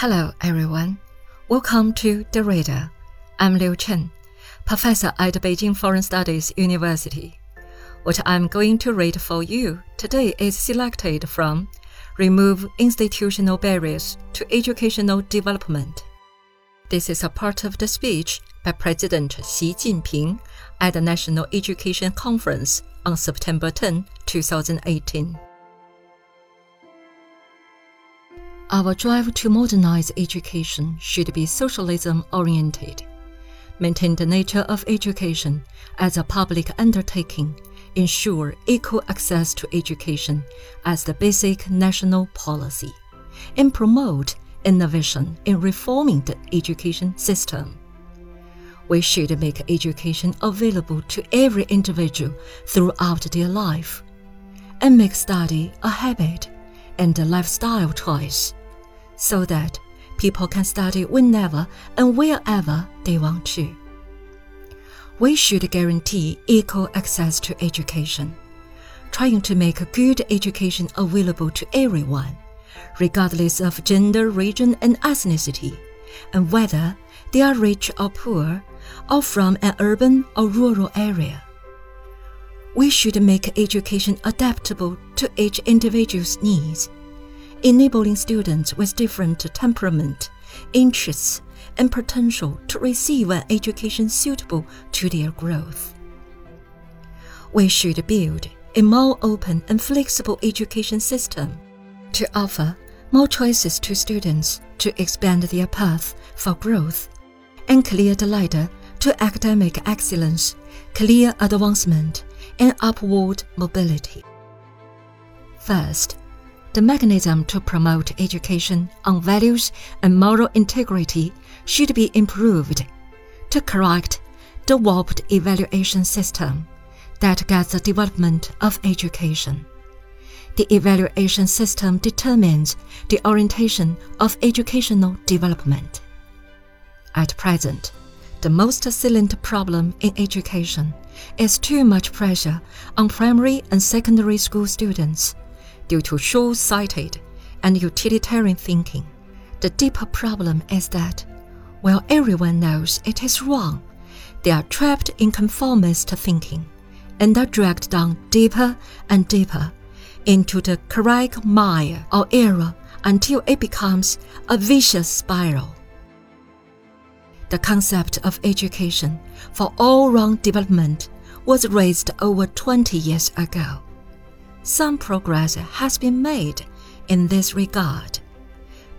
Hello, everyone. Welcome to The Reader. I'm Liu Chen, professor at Beijing Foreign Studies University. What I'm going to read for you today is selected from Remove Institutional Barriers to Educational Development. This is a part of the speech by President Xi Jinping at the National Education Conference on September 10, 2018. Our drive to modernize education should be socialism oriented. Maintain the nature of education as a public undertaking, ensure equal access to education as the basic national policy, and promote innovation in reforming the education system. We should make education available to every individual throughout their life, and make study a habit and lifestyle choice so that people can study whenever and wherever they want to. We should guarantee equal access to education, trying to make a good education available to everyone, regardless of gender, region, and ethnicity, and whether they are rich or poor, or from an urban or rural area. We should make education adaptable to each individual's needs enabling students with different temperament, interests, and potential to receive an education suitable to their growth. We should build a more open and flexible education system to offer more choices to students to expand their path for growth and clear the ladder to academic excellence, clear advancement, and upward mobility. First, the mechanism to promote education on values and moral integrity should be improved to correct the warped evaluation system that guides the development of education. The evaluation system determines the orientation of educational development. At present, the most salient problem in education is too much pressure on primary and secondary school students due to short sighted and utilitarian thinking. The deeper problem is that, while everyone knows it is wrong, they are trapped in conformist thinking and are dragged down deeper and deeper into the quagmire or error until it becomes a vicious spiral. The concept of education for all round development was raised over 20 years ago some progress has been made in this regard,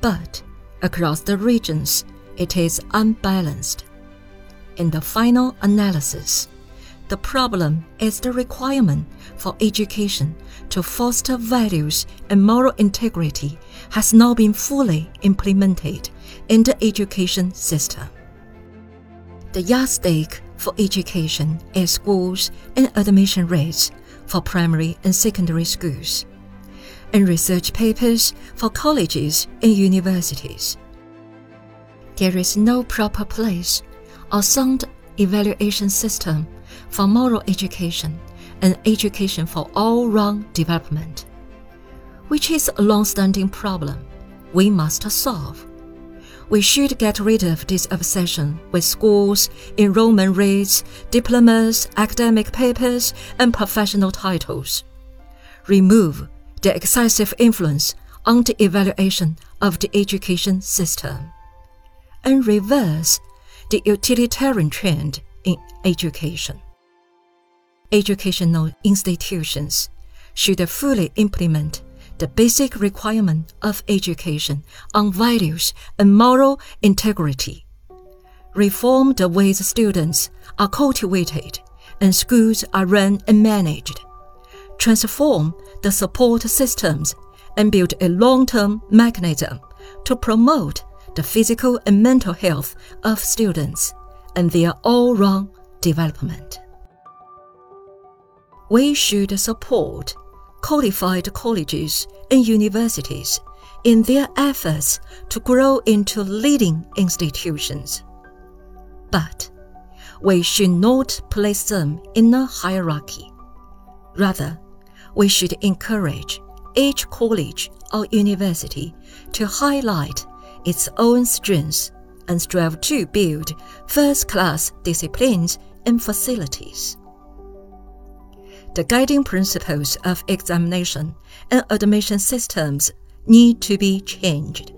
but across the regions it is unbalanced. In the final analysis, the problem is the requirement for education to foster values and moral integrity has not been fully implemented in the education system. The yardstick for education is schools and admission rates for primary and secondary schools, and research papers for colleges and universities. There is no proper place or sound evaluation system for moral education and education for all round development, which is a long standing problem we must solve. We should get rid of this obsession with schools, enrollment rates, diplomas, academic papers, and professional titles. Remove the excessive influence on the evaluation of the education system. And reverse the utilitarian trend in education. Educational institutions should fully implement the basic requirement of education on values and moral integrity. Reform the ways students are cultivated and schools are run and managed. Transform the support systems and build a long term mechanism to promote the physical and mental health of students and their all round development. We should support qualified colleges and universities in their efforts to grow into leading institutions. But we should not place them in a hierarchy. Rather, we should encourage each college or university to highlight its own strengths and strive to build first class disciplines and facilities. The guiding principles of examination and admission systems need to be changed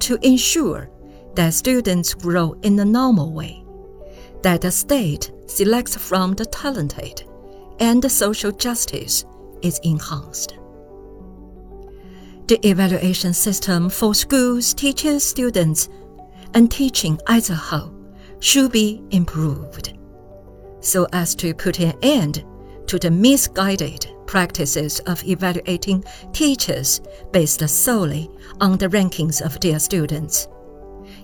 to ensure that students grow in a normal way, that the state selects from the talented, and social justice is enhanced. The evaluation system for schools, teaching students, and teaching as a whole should be improved so as to put an end to the misguided practices of evaluating teachers based solely on the rankings of their students,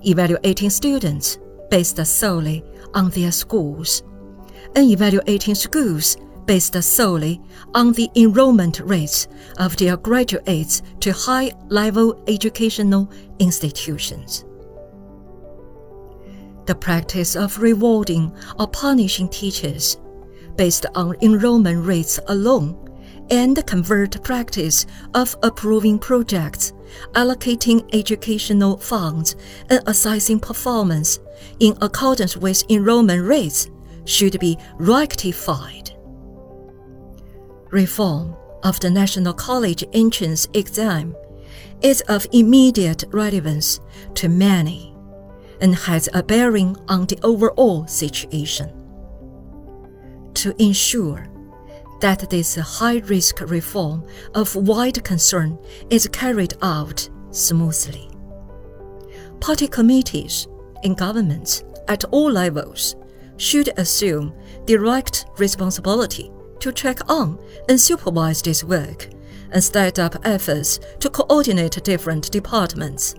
evaluating students based solely on their schools, and evaluating schools based solely on the enrollment rates of their graduates to high level educational institutions. The practice of rewarding or punishing teachers based on enrollment rates alone and the convert practice of approving projects, allocating educational funds, and assessing performance in accordance with enrollment rates should be rectified. Reform of the National College entrance exam is of immediate relevance to many and has a bearing on the overall situation. To ensure that this high risk reform of wide concern is carried out smoothly. Party committees in governments at all levels should assume direct responsibility to check on and supervise this work and start up efforts to coordinate different departments.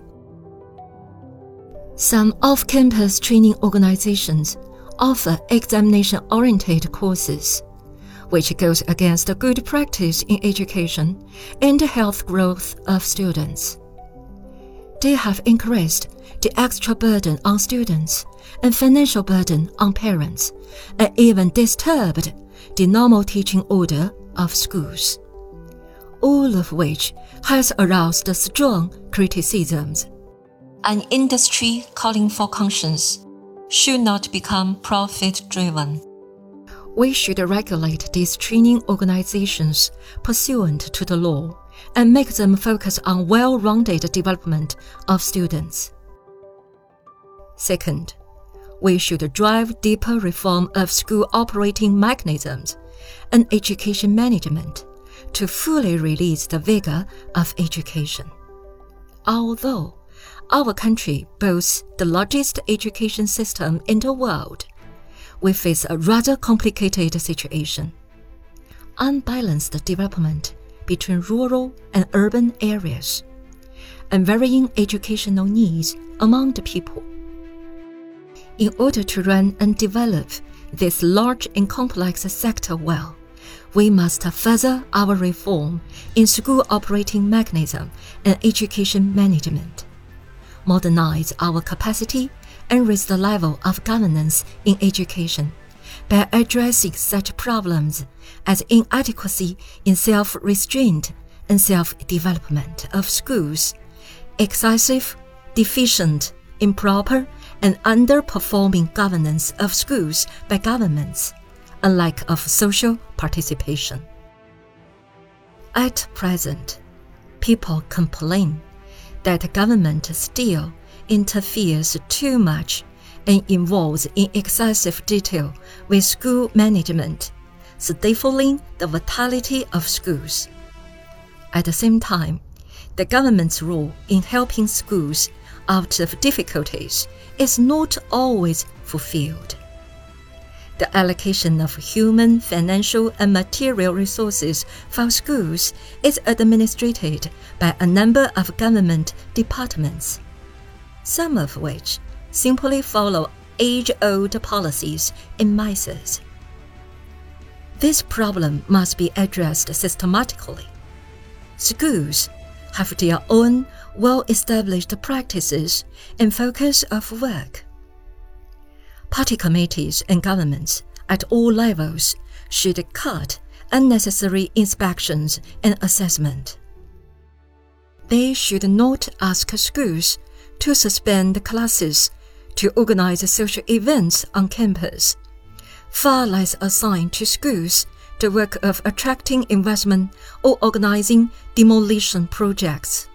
Some off campus training organizations offer examination oriented courses which goes against the good practice in education and the health growth of students. They have increased the extra burden on students and financial burden on parents, and even disturbed the normal teaching order of schools. All of which has aroused strong criticisms. An industry calling for conscience should not become profit driven we should regulate these training organizations pursuant to the law and make them focus on well rounded development of students. Second, we should drive deeper reform of school operating mechanisms and education management to fully release the vigor of education. Although our country boasts the largest education system in the world, we face a rather complicated situation. Unbalanced development between rural and urban areas, and varying educational needs among the people. In order to run and develop this large and complex sector well, we must further our reform in school operating mechanism and education management, modernize our capacity and raise the level of governance in education by addressing such problems as inadequacy in self restraint and self development of schools, excessive, deficient, improper, and underperforming governance of schools by governments, and lack of social participation. At present, people complain that government still interferes too much and involves in excessive detail with school management, stifling the vitality of schools. At the same time, the government's role in helping schools out of difficulties is not always fulfilled. The allocation of human, financial, and material resources for schools is administered by a number of government departments some of which simply follow age old policies in masses. This problem must be addressed systematically. Schools have their own well established practices and focus of work. Party committees and governments at all levels should cut unnecessary inspections and assessment. They should not ask schools to suspend classes, to organize social events on campus, far less assign to schools the work of attracting investment or organizing demolition projects.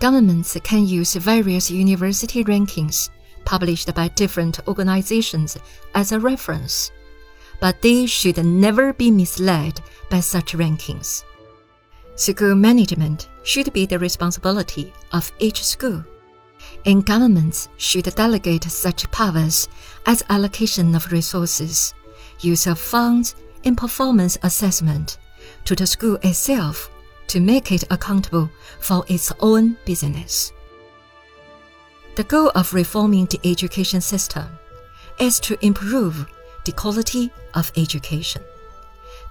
Governments can use various university rankings published by different organizations as a reference, but they should never be misled by such rankings. School management should be the responsibility of each school, and governments should delegate such powers as allocation of resources, use of funds, and performance assessment to the school itself to make it accountable for its own business. The goal of reforming the education system is to improve the quality of education.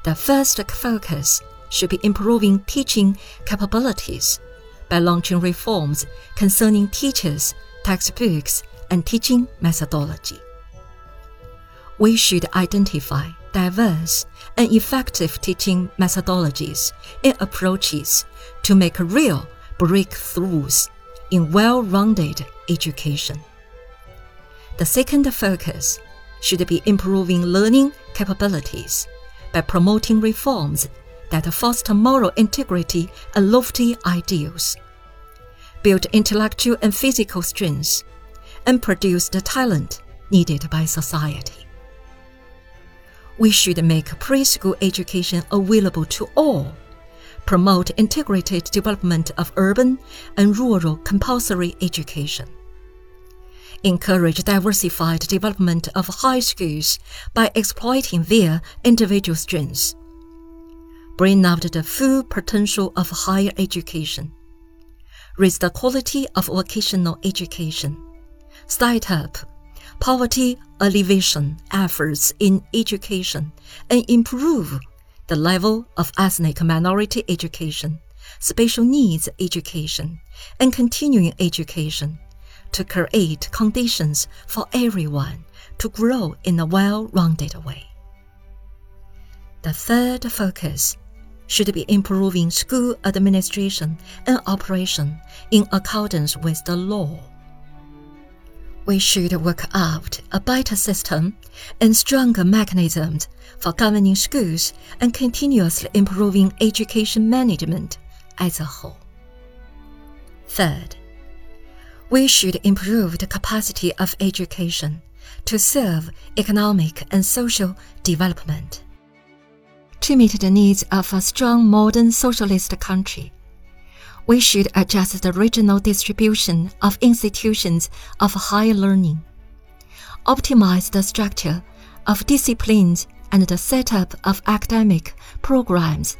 The first focus should be improving teaching capabilities by launching reforms concerning teachers, textbooks, and teaching methodology. We should identify diverse and effective teaching methodologies and approaches to make real breakthroughs in well rounded education. The second focus should be improving learning capabilities by promoting reforms that foster moral integrity and lofty ideals, build intellectual and physical strength, and produce the talent needed by society we should make preschool education available to all, promote integrated development of urban and rural compulsory education, encourage diversified development of high schools by exploiting their individual strengths, bring out the full potential of higher education, raise the quality of vocational education, start up poverty alleviation efforts in education and improve the level of ethnic minority education, special needs education, and continuing education to create conditions for everyone to grow in a well rounded way. The third focus should be improving school administration and operation in accordance with the law we should work out a better system and stronger mechanisms for governing schools and continuously improving education management as a whole. Third, we should improve the capacity of education to serve economic and social development. To meet the needs of a strong modern socialist country, we should adjust the regional distribution of institutions of higher learning, optimize the structure of disciplines and the setup of academic programs,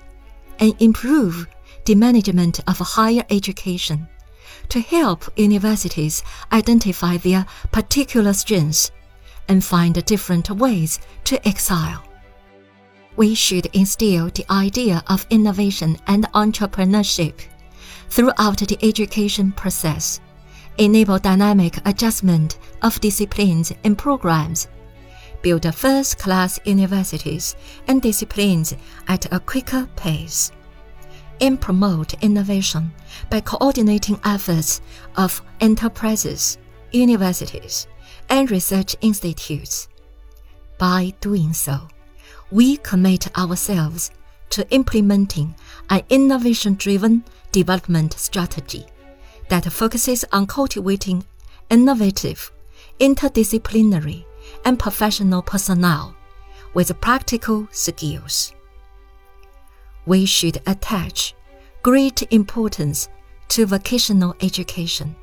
and improve the management of higher education to help universities identify their particular strengths and find different ways to excel. We should instill the idea of innovation and entrepreneurship throughout the education process, enable dynamic adjustment of disciplines and programs, build first class universities and disciplines at a quicker pace, and promote innovation by coordinating efforts of enterprises, universities, and research institutes. By doing so, we commit ourselves to implementing an innovation driven development strategy that focuses on cultivating innovative, interdisciplinary, and professional personnel with practical skills. We should attach great importance to vocational education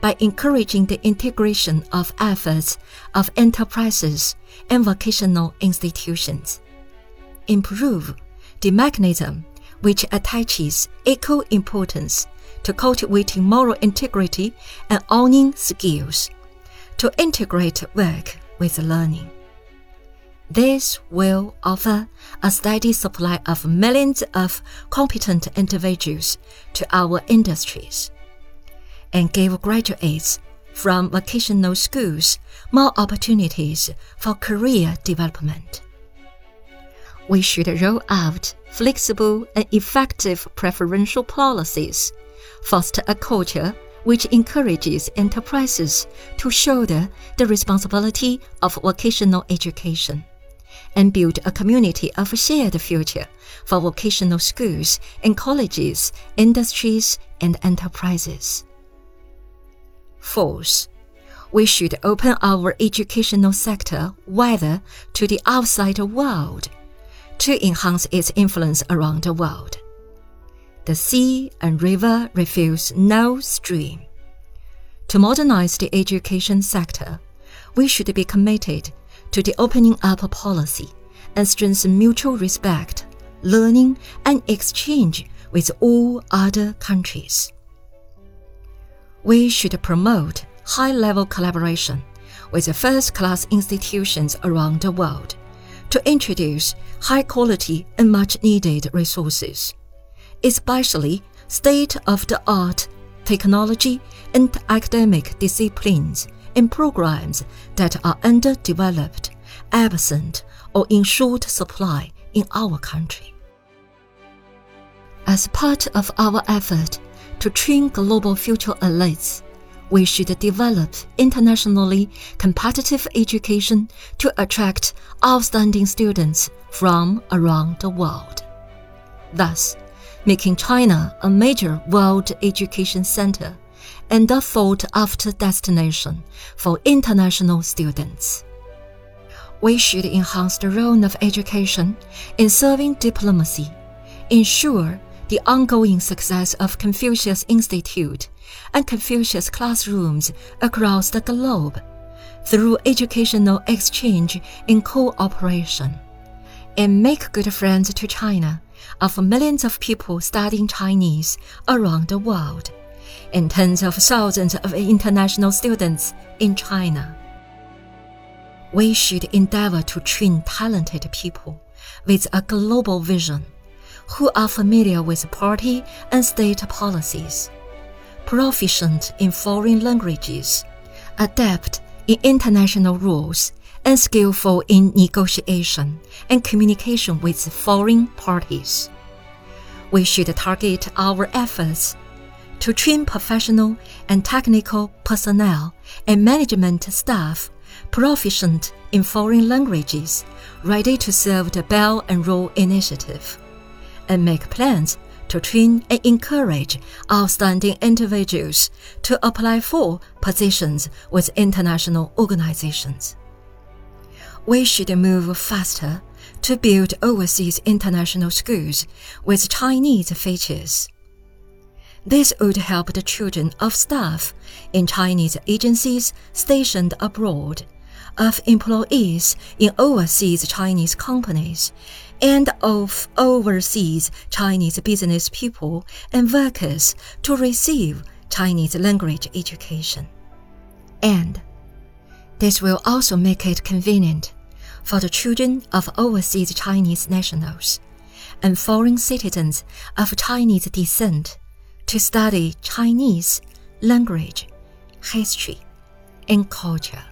by encouraging the integration of efforts of enterprises and vocational institutions. Improve the mechanism which attaches equal importance to cultivating moral integrity and owning skills, to integrate work with learning. This will offer a steady supply of millions of competent individuals to our industries and give graduates from vocational schools more opportunities for career development we should roll out flexible and effective preferential policies, foster a culture which encourages enterprises to shoulder the responsibility of vocational education and build a community of shared future for vocational schools and colleges, industries, and enterprises. Fourth, we should open our educational sector wider to the outside world to enhance its influence around the world. The sea and river refuse no stream. To modernize the education sector, we should be committed to the opening up policy and strengthen mutual respect, learning, and exchange with all other countries. We should promote high level collaboration with first class institutions around the world to introduce high quality and much needed resources, especially state of the art technology and academic disciplines and programs that are underdeveloped, absent, or in short supply in our country. As part of our effort to train global future elites, we should develop internationally competitive education to attract outstanding students from around the world. Thus, making China a major world education center and a sought after destination for international students. We should enhance the role of education in serving diplomacy, ensure the ongoing success of Confucius Institute and Confucius classrooms across the globe through educational exchange and cooperation, and make good friends to China of millions of people studying Chinese around the world, and tens of thousands of international students in China. We should endeavor to train talented people with a global vision who are familiar with party and state policies, proficient in foreign languages, adept in international rules, and skillful in negotiation and communication with foreign parties. We should target our efforts to train professional and technical personnel and management staff proficient in foreign languages, ready to serve the Belt and Road Initiative and make plans to train and encourage outstanding individuals to apply for positions with international organizations. We should move faster to build overseas international schools with Chinese features. This would help the children of staff in Chinese agencies stationed abroad, of employees in overseas Chinese companies, and of overseas Chinese business people and workers to receive Chinese language education. And this will also make it convenient for the children of overseas Chinese nationals and foreign citizens of Chinese descent to study Chinese language, history, and culture.